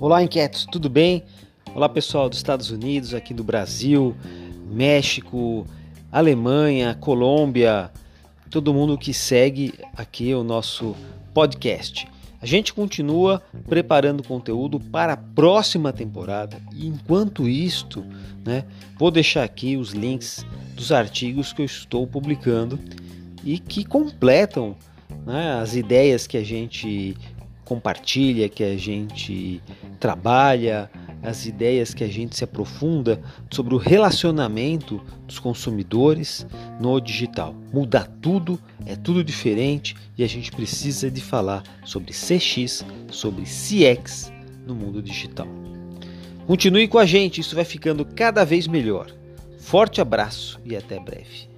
Olá, inquietos, tudo bem? Olá, pessoal dos Estados Unidos, aqui do Brasil, México, Alemanha, Colômbia, todo mundo que segue aqui o nosso podcast. A gente continua preparando conteúdo para a próxima temporada e enquanto isto, né, vou deixar aqui os links dos artigos que eu estou publicando e que completam né, as ideias que a gente compartilha, que a gente trabalha, as ideias que a gente se aprofunda sobre o relacionamento dos consumidores no digital. Muda tudo, é tudo diferente e a gente precisa de falar sobre CX, sobre CX no mundo digital. Continue com a gente, isso vai ficando cada vez melhor. Forte abraço e até breve.